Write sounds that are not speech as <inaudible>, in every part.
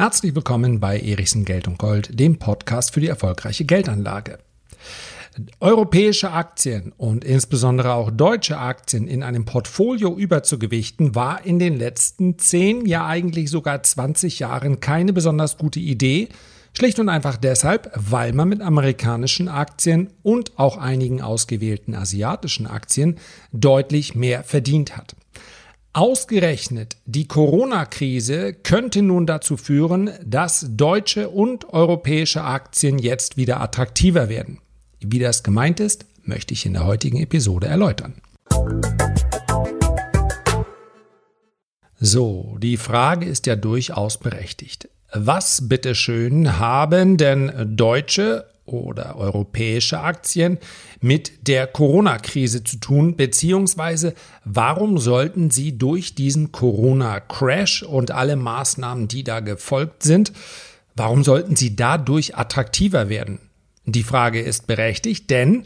Herzlich willkommen bei Erichsen Geld und Gold, dem Podcast für die erfolgreiche Geldanlage. Europäische Aktien und insbesondere auch deutsche Aktien in einem Portfolio überzugewichten, war in den letzten 10, ja eigentlich sogar 20 Jahren keine besonders gute Idee. Schlicht und einfach deshalb, weil man mit amerikanischen Aktien und auch einigen ausgewählten asiatischen Aktien deutlich mehr verdient hat. Ausgerechnet die Corona-Krise könnte nun dazu führen, dass deutsche und europäische Aktien jetzt wieder attraktiver werden. Wie das gemeint ist, möchte ich in der heutigen Episode erläutern. So, die Frage ist ja durchaus berechtigt. Was bitteschön haben denn deutsche oder europäische Aktien mit der Corona-Krise zu tun, beziehungsweise warum sollten sie durch diesen Corona-Crash und alle Maßnahmen, die da gefolgt sind, warum sollten sie dadurch attraktiver werden? Die Frage ist berechtigt, denn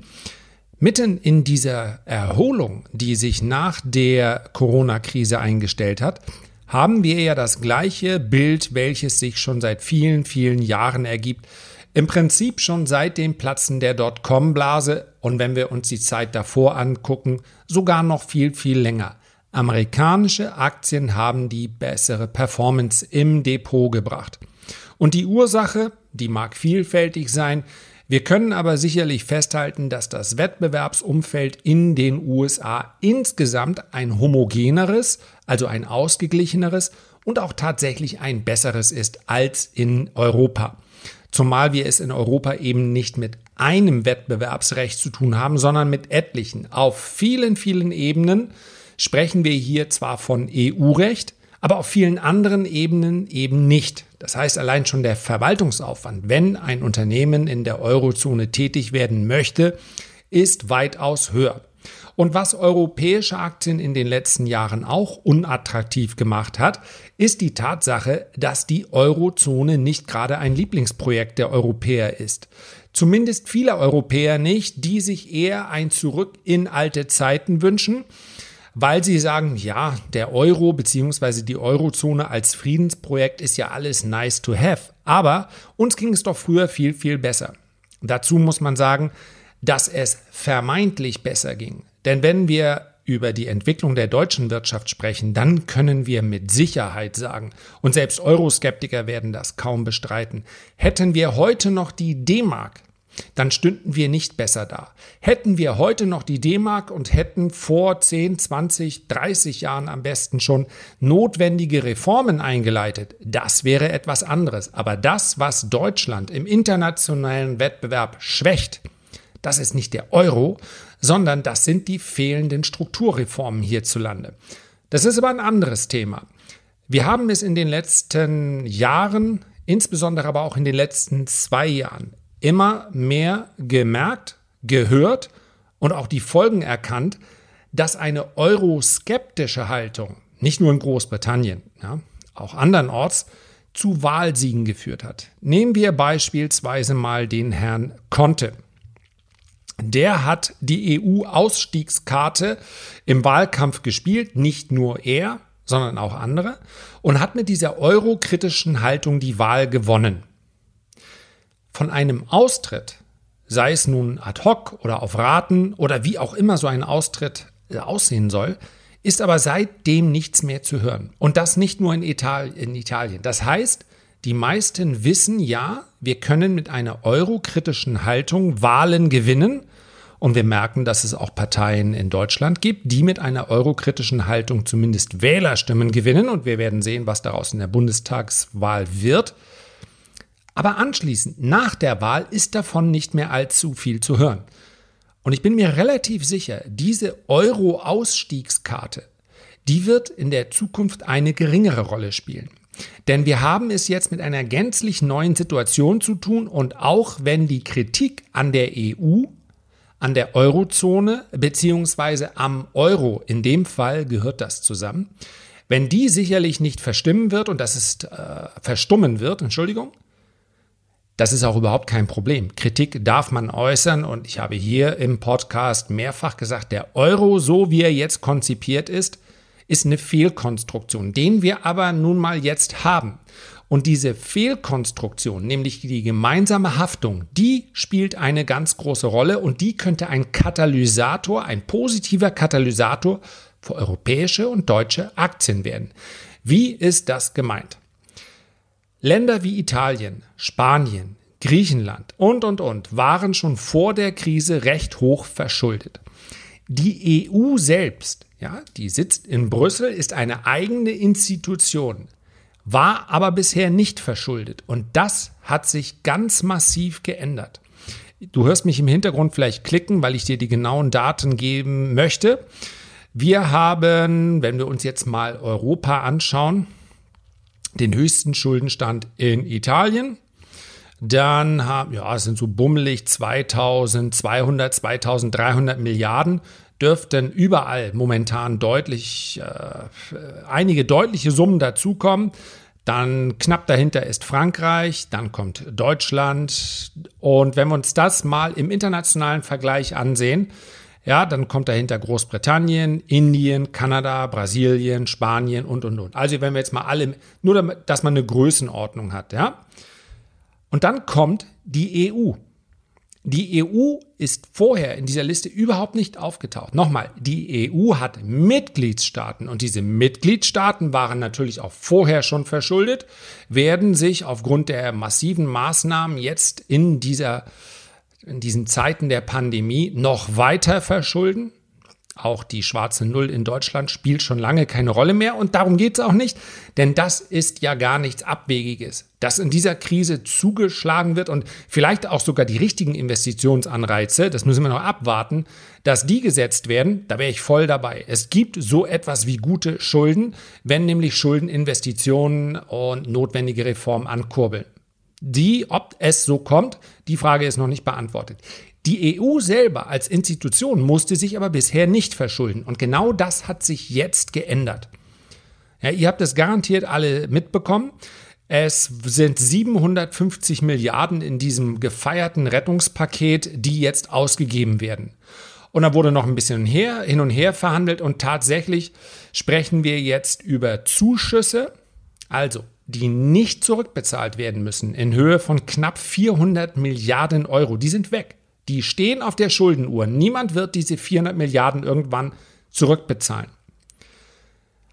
mitten in dieser Erholung, die sich nach der Corona-Krise eingestellt hat, haben wir ja das gleiche Bild, welches sich schon seit vielen, vielen Jahren ergibt, im Prinzip schon seit dem Platzen der Dotcom-Blase und wenn wir uns die Zeit davor angucken, sogar noch viel, viel länger. Amerikanische Aktien haben die bessere Performance im Depot gebracht. Und die Ursache, die mag vielfältig sein, wir können aber sicherlich festhalten, dass das Wettbewerbsumfeld in den USA insgesamt ein homogeneres, also ein ausgeglicheneres und auch tatsächlich ein besseres ist als in Europa. Zumal wir es in Europa eben nicht mit einem Wettbewerbsrecht zu tun haben, sondern mit etlichen. Auf vielen, vielen Ebenen sprechen wir hier zwar von EU-Recht, aber auf vielen anderen Ebenen eben nicht. Das heißt, allein schon der Verwaltungsaufwand, wenn ein Unternehmen in der Eurozone tätig werden möchte, ist weitaus höher. Und was europäische Aktien in den letzten Jahren auch unattraktiv gemacht hat, ist die Tatsache, dass die Eurozone nicht gerade ein Lieblingsprojekt der Europäer ist. Zumindest viele Europäer nicht, die sich eher ein Zurück in alte Zeiten wünschen, weil sie sagen, ja, der Euro bzw. die Eurozone als Friedensprojekt ist ja alles nice to have, aber uns ging es doch früher viel, viel besser. Dazu muss man sagen, dass es vermeintlich besser ging. Denn wenn wir über die Entwicklung der deutschen Wirtschaft sprechen, dann können wir mit Sicherheit sagen, und selbst Euroskeptiker werden das kaum bestreiten, hätten wir heute noch die D-Mark, dann stünden wir nicht besser da. Hätten wir heute noch die D-Mark und hätten vor 10, 20, 30 Jahren am besten schon notwendige Reformen eingeleitet, das wäre etwas anderes. Aber das, was Deutschland im internationalen Wettbewerb schwächt, das ist nicht der Euro, sondern das sind die fehlenden Strukturreformen hierzulande. Das ist aber ein anderes Thema. Wir haben es in den letzten Jahren, insbesondere aber auch in den letzten zwei Jahren, immer mehr gemerkt, gehört und auch die Folgen erkannt, dass eine euroskeptische Haltung, nicht nur in Großbritannien, ja, auch andernorts, zu Wahlsiegen geführt hat. Nehmen wir beispielsweise mal den Herrn Conte der hat die EU-Ausstiegskarte im Wahlkampf gespielt, nicht nur er, sondern auch andere, und hat mit dieser eurokritischen Haltung die Wahl gewonnen. Von einem Austritt, sei es nun ad hoc oder auf Raten oder wie auch immer so ein Austritt äh, aussehen soll, ist aber seitdem nichts mehr zu hören. Und das nicht nur in, Italien. Das heißt, die meisten wissen ja, wir können mit einer eurokritischen Haltung Wahlen gewinnen. Und wir merken, dass es auch Parteien in Deutschland gibt, die mit einer eurokritischen Haltung zumindest Wählerstimmen gewinnen. Und wir werden sehen, was daraus in der Bundestagswahl wird. Aber anschließend, nach der Wahl, ist davon nicht mehr allzu viel zu hören. Und ich bin mir relativ sicher, diese Euro-Ausstiegskarte, die wird in der Zukunft eine geringere Rolle spielen. Denn wir haben es jetzt mit einer gänzlich neuen Situation zu tun und auch wenn die Kritik an der EU, an der Eurozone beziehungsweise am Euro, in dem Fall gehört das zusammen, wenn die sicherlich nicht verstimmen wird und das ist äh, verstummen wird, Entschuldigung, das ist auch überhaupt kein Problem. Kritik darf man äußern und ich habe hier im Podcast mehrfach gesagt, der Euro, so wie er jetzt konzipiert ist, ist eine Fehlkonstruktion, den wir aber nun mal jetzt haben. Und diese Fehlkonstruktion, nämlich die gemeinsame Haftung, die spielt eine ganz große Rolle und die könnte ein Katalysator, ein positiver Katalysator für europäische und deutsche Aktien werden. Wie ist das gemeint? Länder wie Italien, Spanien, Griechenland und, und, und waren schon vor der Krise recht hoch verschuldet. Die EU selbst, ja, die sitzt in Brüssel, ist eine eigene Institution war aber bisher nicht verschuldet. Und das hat sich ganz massiv geändert. Du hörst mich im Hintergrund vielleicht klicken, weil ich dir die genauen Daten geben möchte. Wir haben, wenn wir uns jetzt mal Europa anschauen, den höchsten Schuldenstand in Italien. Dann haben, ja, es sind so bummelig 2200, 2300 Milliarden dürften überall momentan deutlich, äh, einige deutliche Summen dazukommen. Dann knapp dahinter ist Frankreich, dann kommt Deutschland. Und wenn wir uns das mal im internationalen Vergleich ansehen, ja, dann kommt dahinter Großbritannien, Indien, Kanada, Brasilien, Spanien und, und, und. Also wenn wir jetzt mal alle, nur damit, dass man eine Größenordnung hat, ja. Und dann kommt die EU. Die EU ist vorher in dieser Liste überhaupt nicht aufgetaucht. Nochmal, die EU hat Mitgliedstaaten und diese Mitgliedstaaten waren natürlich auch vorher schon verschuldet, werden sich aufgrund der massiven Maßnahmen jetzt in dieser in diesen Zeiten der Pandemie noch weiter verschulden. Auch die schwarze Null in Deutschland spielt schon lange keine Rolle mehr und darum geht es auch nicht, denn das ist ja gar nichts Abwegiges. Dass in dieser Krise zugeschlagen wird und vielleicht auch sogar die richtigen Investitionsanreize, das müssen wir noch abwarten, dass die gesetzt werden, da wäre ich voll dabei. Es gibt so etwas wie gute Schulden, wenn nämlich Schulden Investitionen und notwendige Reformen ankurbeln. Die, ob es so kommt, die Frage ist noch nicht beantwortet. Die EU selber als Institution musste sich aber bisher nicht verschulden. Und genau das hat sich jetzt geändert. Ja, ihr habt es garantiert alle mitbekommen. Es sind 750 Milliarden in diesem gefeierten Rettungspaket, die jetzt ausgegeben werden. Und da wurde noch ein bisschen her, hin und her verhandelt und tatsächlich sprechen wir jetzt über Zuschüsse, also die nicht zurückbezahlt werden müssen, in Höhe von knapp 400 Milliarden Euro. Die sind weg. Die stehen auf der Schuldenuhr. Niemand wird diese 400 Milliarden irgendwann zurückbezahlen.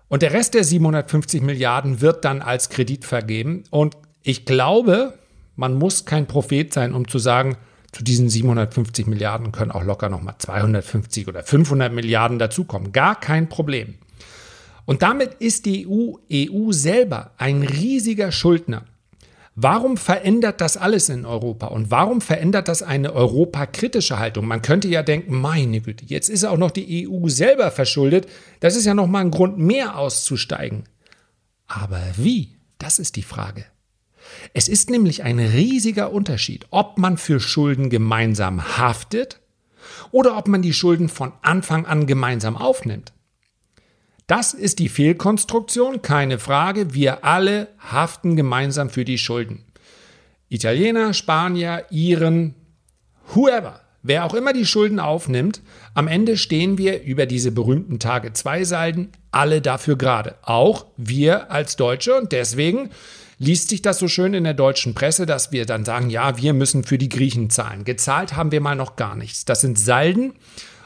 Und der Rest der 750 Milliarden wird dann als Kredit vergeben. Und ich glaube, man muss kein Prophet sein, um zu sagen, zu diesen 750 Milliarden können auch locker nochmal 250 oder 500 Milliarden dazukommen. Gar kein Problem. Und damit ist die EU, EU selber ein riesiger Schuldner. Warum verändert das alles in Europa und warum verändert das eine europakritische Haltung? Man könnte ja denken, meine Güte, jetzt ist auch noch die EU selber verschuldet. Das ist ja noch mal ein Grund mehr auszusteigen. Aber wie? Das ist die Frage. Es ist nämlich ein riesiger Unterschied, ob man für Schulden gemeinsam haftet oder ob man die Schulden von Anfang an gemeinsam aufnimmt. Das ist die Fehlkonstruktion, keine Frage. Wir alle haften gemeinsam für die Schulden. Italiener, Spanier, Iren, whoever, wer auch immer die Schulden aufnimmt, am Ende stehen wir über diese berühmten Tage 2 Salden alle dafür gerade. Auch wir als Deutsche und deswegen liest sich das so schön in der deutschen Presse, dass wir dann sagen, ja, wir müssen für die Griechen zahlen. Gezahlt haben wir mal noch gar nichts. Das sind Salden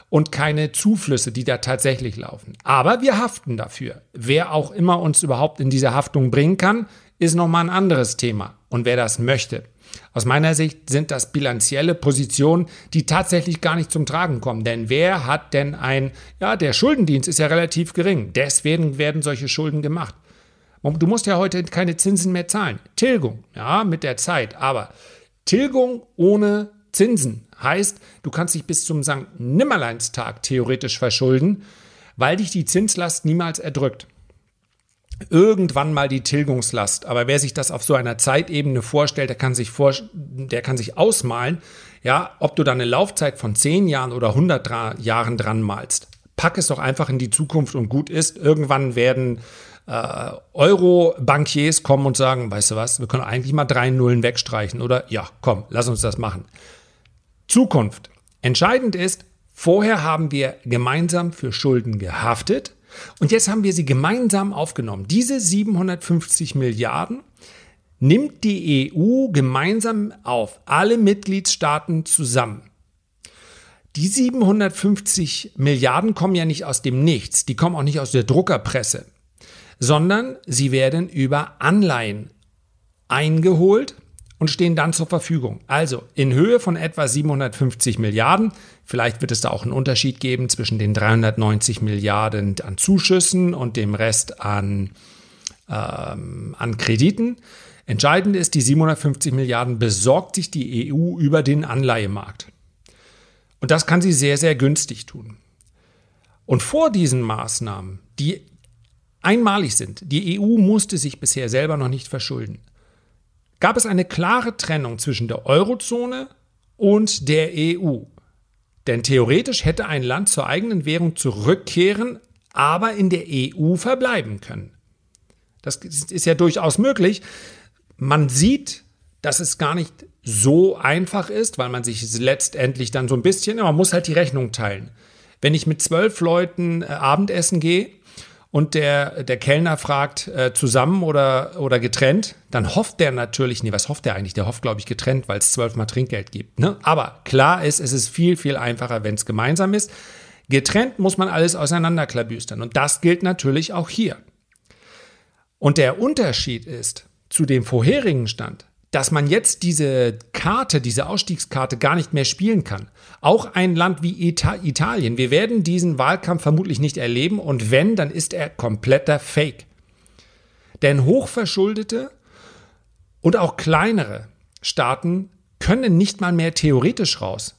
und keine Zuflüsse, die da tatsächlich laufen. Aber wir haften dafür. Wer auch immer uns überhaupt in diese Haftung bringen kann, ist nochmal ein anderes Thema. Und wer das möchte. Aus meiner Sicht sind das bilanzielle Positionen, die tatsächlich gar nicht zum Tragen kommen. Denn wer hat denn ein, ja, der Schuldendienst ist ja relativ gering. Deswegen werden solche Schulden gemacht. Du musst ja heute keine Zinsen mehr zahlen. Tilgung, ja, mit der Zeit. Aber Tilgung ohne Zinsen Heißt, du kannst dich bis zum St. Nimmerleinstag theoretisch verschulden, weil dich die Zinslast niemals erdrückt. Irgendwann mal die Tilgungslast. Aber wer sich das auf so einer Zeitebene vorstellt, der kann sich, vor, der kann sich ausmalen, ja, ob du da eine Laufzeit von 10 Jahren oder 100 Jahren dran malst. Pack es doch einfach in die Zukunft und gut ist. Irgendwann werden äh, Euro-Bankiers kommen und sagen, weißt du was, wir können eigentlich mal drei Nullen wegstreichen, oder? Ja, komm, lass uns das machen. Zukunft. Entscheidend ist, vorher haben wir gemeinsam für Schulden gehaftet und jetzt haben wir sie gemeinsam aufgenommen. Diese 750 Milliarden, nimmt die EU gemeinsam auf, alle Mitgliedstaaten zusammen. Die 750 Milliarden kommen ja nicht aus dem Nichts, die kommen auch nicht aus der Druckerpresse, sondern sie werden über Anleihen eingeholt und stehen dann zur Verfügung. Also in Höhe von etwa 750 Milliarden. Vielleicht wird es da auch einen Unterschied geben zwischen den 390 Milliarden an Zuschüssen und dem Rest an, ähm, an Krediten. Entscheidend ist, die 750 Milliarden besorgt sich die EU über den Anleihemarkt. Und das kann sie sehr, sehr günstig tun. Und vor diesen Maßnahmen, die einmalig sind, die EU musste sich bisher selber noch nicht verschulden, gab es eine klare Trennung zwischen der Eurozone und der EU. Denn theoretisch hätte ein Land zur eigenen Währung zurückkehren, aber in der EU verbleiben können. Das ist ja durchaus möglich. Man sieht, dass es gar nicht so einfach ist, weil man sich letztendlich dann so ein bisschen, man muss halt die Rechnung teilen. Wenn ich mit zwölf Leuten äh, Abendessen gehe und der, der Kellner fragt, äh, zusammen oder, oder getrennt, dann hofft der natürlich, nee, was hofft der eigentlich? Der hofft, glaube ich, getrennt, weil es zwölfmal Trinkgeld gibt. Ne? Aber klar ist, es ist viel, viel einfacher, wenn es gemeinsam ist. Getrennt muss man alles auseinanderklabüstern. Und das gilt natürlich auch hier. Und der Unterschied ist zu dem vorherigen Stand, dass man jetzt diese Karte, diese Ausstiegskarte gar nicht mehr spielen kann. Auch ein Land wie Ita Italien. Wir werden diesen Wahlkampf vermutlich nicht erleben und wenn, dann ist er kompletter Fake. Denn hochverschuldete und auch kleinere Staaten können nicht mal mehr theoretisch raus.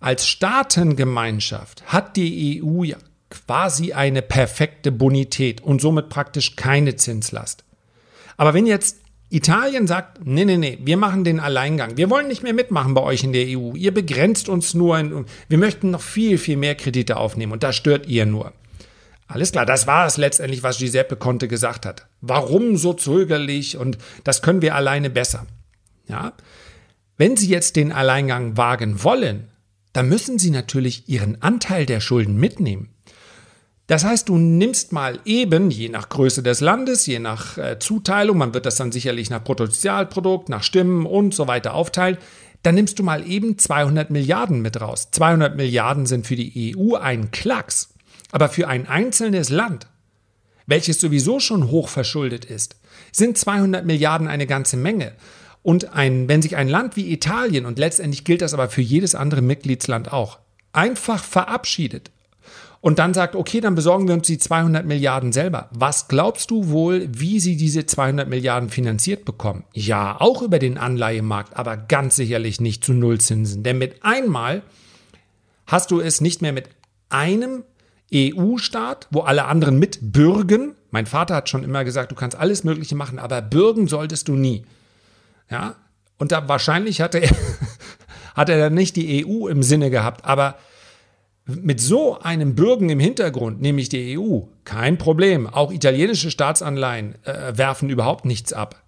Als Staatengemeinschaft hat die EU ja quasi eine perfekte Bonität und somit praktisch keine Zinslast. Aber wenn jetzt Italien sagt, nee, nee, nee, wir machen den Alleingang. Wir wollen nicht mehr mitmachen bei euch in der EU. Ihr begrenzt uns nur. In, wir möchten noch viel, viel mehr Kredite aufnehmen und da stört ihr nur. Alles klar, das war es letztendlich, was Giuseppe Conte gesagt hat. Warum so zögerlich und das können wir alleine besser. Ja? Wenn Sie jetzt den Alleingang wagen wollen, dann müssen Sie natürlich Ihren Anteil der Schulden mitnehmen. Das heißt, du nimmst mal eben, je nach Größe des Landes, je nach äh, Zuteilung, man wird das dann sicherlich nach Bruttosozialprodukt, nach Stimmen und so weiter aufteilen, dann nimmst du mal eben 200 Milliarden mit raus. 200 Milliarden sind für die EU ein Klacks. Aber für ein einzelnes Land, welches sowieso schon hoch verschuldet ist, sind 200 Milliarden eine ganze Menge. Und ein, wenn sich ein Land wie Italien, und letztendlich gilt das aber für jedes andere Mitgliedsland auch, einfach verabschiedet und dann sagt, okay, dann besorgen wir uns die 200 Milliarden selber. Was glaubst du wohl, wie sie diese 200 Milliarden finanziert bekommen? Ja, auch über den Anleihemarkt, aber ganz sicherlich nicht zu Nullzinsen. Denn mit einmal hast du es nicht mehr mit einem EU-Staat, wo alle anderen mitbürgen. Mein Vater hat schon immer gesagt, du kannst alles Mögliche machen, aber bürgen solltest du nie. Ja, und da wahrscheinlich hatte er, <laughs> hat er dann nicht die EU im Sinne gehabt, aber mit so einem Bürgen im Hintergrund, nämlich die EU, kein Problem. Auch italienische Staatsanleihen äh, werfen überhaupt nichts ab.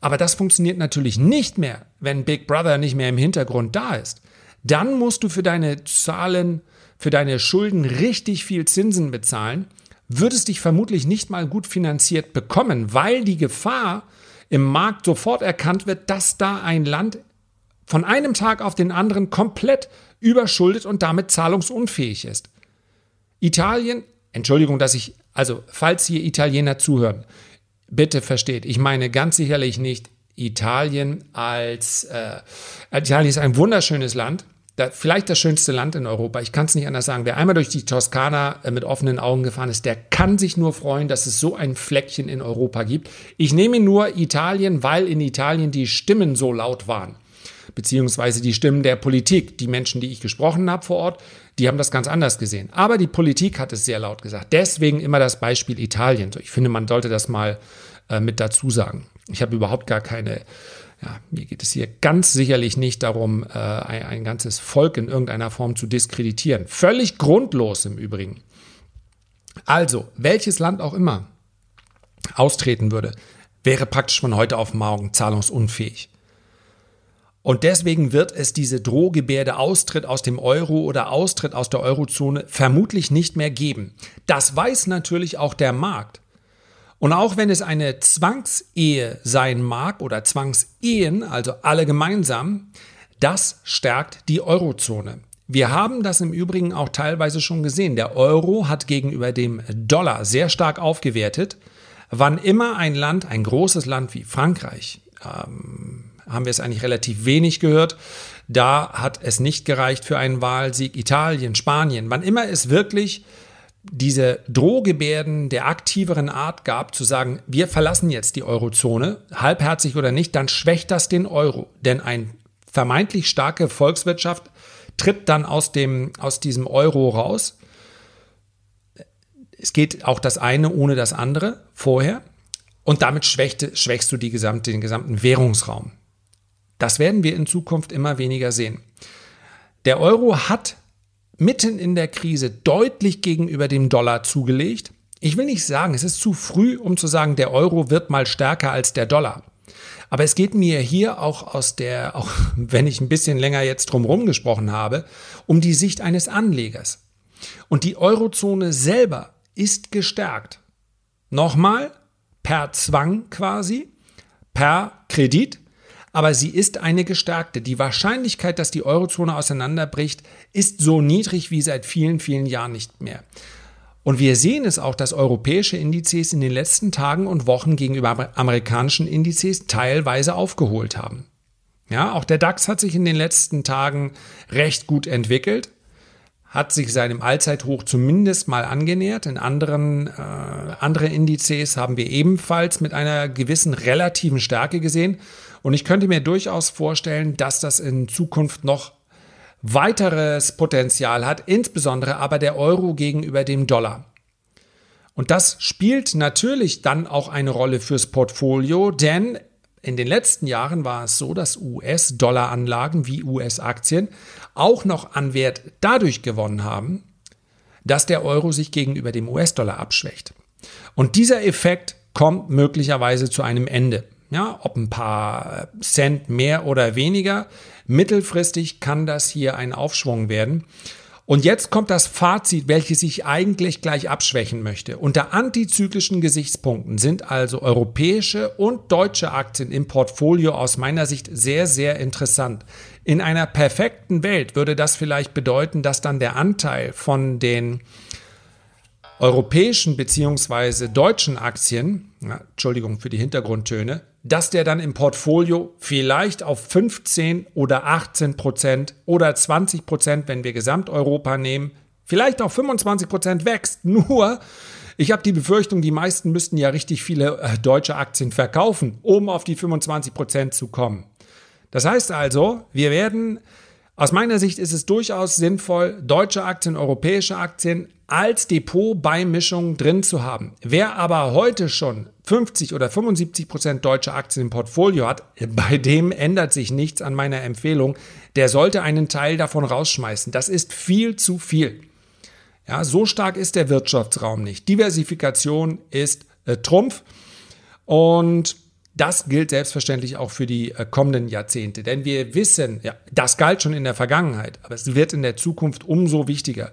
Aber das funktioniert natürlich nicht mehr, wenn Big Brother nicht mehr im Hintergrund da ist. Dann musst du für deine Zahlen, für deine Schulden richtig viel Zinsen bezahlen, würdest dich vermutlich nicht mal gut finanziert bekommen, weil die Gefahr im Markt sofort erkannt wird, dass da ein Land von einem Tag auf den anderen komplett überschuldet und damit zahlungsunfähig ist. Italien, Entschuldigung, dass ich, also falls hier Italiener zuhören, bitte versteht, ich meine ganz sicherlich nicht Italien als, äh, Italien ist ein wunderschönes Land, da, vielleicht das schönste Land in Europa. Ich kann es nicht anders sagen. Wer einmal durch die Toskana äh, mit offenen Augen gefahren ist, der kann sich nur freuen, dass es so ein Fleckchen in Europa gibt. Ich nehme nur Italien, weil in Italien die Stimmen so laut waren beziehungsweise die Stimmen der Politik. Die Menschen, die ich gesprochen habe vor Ort, die haben das ganz anders gesehen. Aber die Politik hat es sehr laut gesagt. Deswegen immer das Beispiel Italien. Ich finde, man sollte das mal äh, mit dazu sagen. Ich habe überhaupt gar keine, ja, mir geht es hier ganz sicherlich nicht darum, äh, ein, ein ganzes Volk in irgendeiner Form zu diskreditieren. Völlig grundlos im Übrigen. Also, welches Land auch immer austreten würde, wäre praktisch von heute auf morgen zahlungsunfähig. Und deswegen wird es diese Drohgebärde Austritt aus dem Euro oder Austritt aus der Eurozone vermutlich nicht mehr geben. Das weiß natürlich auch der Markt. Und auch wenn es eine Zwangsehe sein mag oder Zwangsehen, also alle gemeinsam, das stärkt die Eurozone. Wir haben das im Übrigen auch teilweise schon gesehen. Der Euro hat gegenüber dem Dollar sehr stark aufgewertet. Wann immer ein Land, ein großes Land wie Frankreich, ähm, haben wir es eigentlich relativ wenig gehört, da hat es nicht gereicht für einen Wahlsieg. Italien, Spanien, wann immer es wirklich diese Drohgebärden der aktiveren Art gab, zu sagen, wir verlassen jetzt die Eurozone, halbherzig oder nicht, dann schwächt das den Euro. Denn eine vermeintlich starke Volkswirtschaft tritt dann aus, dem, aus diesem Euro raus. Es geht auch das eine ohne das andere vorher. Und damit schwächt, schwächst du gesamte, den gesamten Währungsraum. Das werden wir in Zukunft immer weniger sehen. Der Euro hat mitten in der Krise deutlich gegenüber dem Dollar zugelegt. Ich will nicht sagen, es ist zu früh, um zu sagen, der Euro wird mal stärker als der Dollar. Aber es geht mir hier auch aus der, <laughs> auch wenn ich ein bisschen länger jetzt drumherum gesprochen habe, um die Sicht eines Anlegers. Und die Eurozone selber ist gestärkt. Nochmal, per Zwang quasi, per Kredit, aber sie ist eine gestärkte. Die Wahrscheinlichkeit, dass die Eurozone auseinanderbricht, ist so niedrig wie seit vielen, vielen Jahren nicht mehr. Und wir sehen es auch, dass europäische Indizes in den letzten Tagen und Wochen gegenüber amerikanischen Indizes teilweise aufgeholt haben. Ja, auch der DAX hat sich in den letzten Tagen recht gut entwickelt, hat sich seinem Allzeithoch zumindest mal angenähert. In anderen äh, andere Indizes haben wir ebenfalls mit einer gewissen relativen Stärke gesehen. Und ich könnte mir durchaus vorstellen, dass das in Zukunft noch weiteres Potenzial hat, insbesondere aber der Euro gegenüber dem Dollar. Und das spielt natürlich dann auch eine Rolle fürs Portfolio, denn in den letzten Jahren war es so, dass US-Dollar-Anlagen wie US-Aktien auch noch an Wert dadurch gewonnen haben, dass der Euro sich gegenüber dem US-Dollar abschwächt. Und dieser Effekt kommt möglicherweise zu einem Ende. Ja, ob ein paar Cent mehr oder weniger. Mittelfristig kann das hier ein Aufschwung werden. Und jetzt kommt das Fazit, welches ich eigentlich gleich abschwächen möchte. Unter antizyklischen Gesichtspunkten sind also europäische und deutsche Aktien im Portfolio aus meiner Sicht sehr, sehr interessant. In einer perfekten Welt würde das vielleicht bedeuten, dass dann der Anteil von den europäischen beziehungsweise deutschen Aktien, na, Entschuldigung für die Hintergrundtöne, dass der dann im Portfolio vielleicht auf 15 oder 18 Prozent oder 20 Prozent, wenn wir Gesamteuropa nehmen, vielleicht auf 25 Prozent wächst. <laughs> Nur, ich habe die Befürchtung, die meisten müssten ja richtig viele äh, deutsche Aktien verkaufen, um auf die 25 Prozent zu kommen. Das heißt also, wir werden aus meiner Sicht ist es durchaus sinnvoll, deutsche Aktien, europäische Aktien als Depotbeimischung drin zu haben. Wer aber heute schon 50 oder 75 Prozent deutsche Aktien im Portfolio hat, bei dem ändert sich nichts an meiner Empfehlung. Der sollte einen Teil davon rausschmeißen. Das ist viel zu viel. Ja, so stark ist der Wirtschaftsraum nicht. Diversifikation ist äh, Trumpf und das gilt selbstverständlich auch für die äh, kommenden Jahrzehnte, denn wir wissen, ja, das galt schon in der Vergangenheit, aber es wird in der Zukunft umso wichtiger.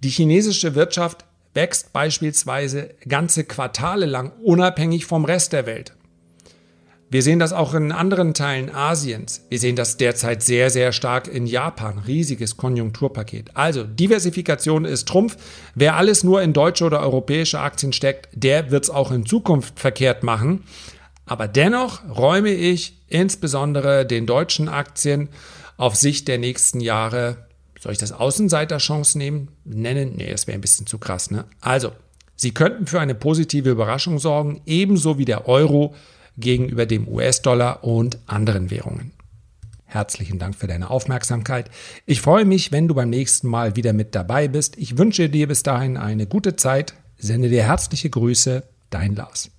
Die chinesische Wirtschaft wächst beispielsweise ganze Quartale lang unabhängig vom Rest der Welt. Wir sehen das auch in anderen Teilen Asiens. Wir sehen das derzeit sehr, sehr stark in Japan. Riesiges Konjunkturpaket. Also Diversifikation ist Trumpf. Wer alles nur in deutsche oder europäische Aktien steckt, der wird es auch in Zukunft verkehrt machen. Aber dennoch räume ich insbesondere den deutschen Aktien auf Sicht der nächsten Jahre, soll ich das Außenseiterchance nehmen, nennen? Nee, das wäre ein bisschen zu krass. Ne? Also, sie könnten für eine positive Überraschung sorgen, ebenso wie der Euro gegenüber dem US-Dollar und anderen Währungen. Herzlichen Dank für deine Aufmerksamkeit. Ich freue mich, wenn du beim nächsten Mal wieder mit dabei bist. Ich wünsche dir bis dahin eine gute Zeit. Sende dir herzliche Grüße, dein Lars.